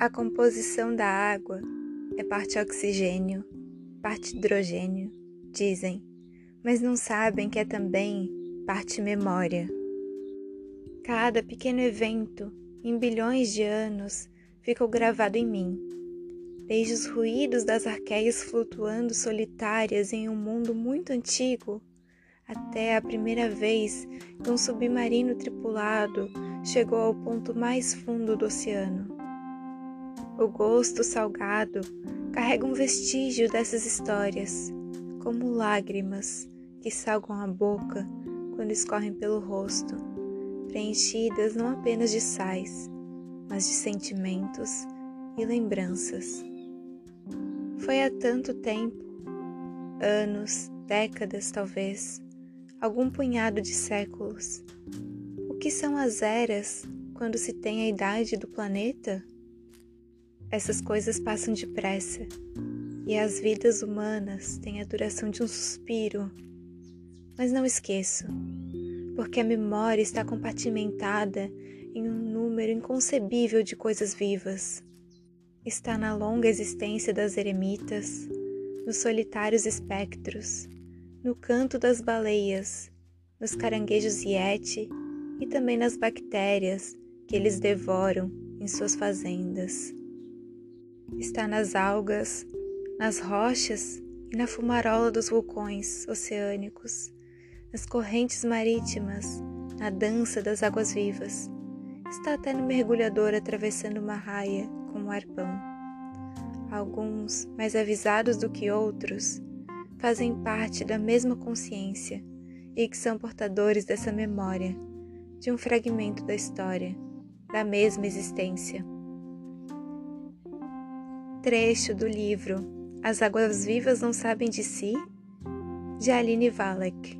A composição da água é parte oxigênio, parte hidrogênio, dizem, mas não sabem que é também parte memória. Cada pequeno evento, em bilhões de anos, ficou gravado em mim, desde os ruídos das arqueias flutuando solitárias em um mundo muito antigo, até a primeira vez que um submarino tripulado chegou ao ponto mais fundo do oceano. O gosto salgado carrega um vestígio dessas histórias, como lágrimas que salgam a boca quando escorrem pelo rosto, preenchidas não apenas de sais, mas de sentimentos e lembranças. Foi há tanto tempo, anos, décadas talvez, algum punhado de séculos. O que são as eras quando se tem a idade do planeta? Essas coisas passam depressa e as vidas humanas têm a duração de um suspiro. Mas não esqueço, porque a memória está compartimentada em um número inconcebível de coisas vivas. Está na longa existência das eremitas, nos solitários espectros, no canto das baleias, nos caranguejos yeti e também nas bactérias que eles devoram em suas fazendas. Está nas algas, nas rochas e na fumarola dos vulcões oceânicos, nas correntes marítimas, na dança das águas vivas. Está até no mergulhador atravessando uma raia com um arpão. Alguns, mais avisados do que outros, fazem parte da mesma consciência e que são portadores dessa memória, de um fragmento da história, da mesma existência. Trecho do livro As Águas Vivas Não Sabem de Si, de Aline Valek.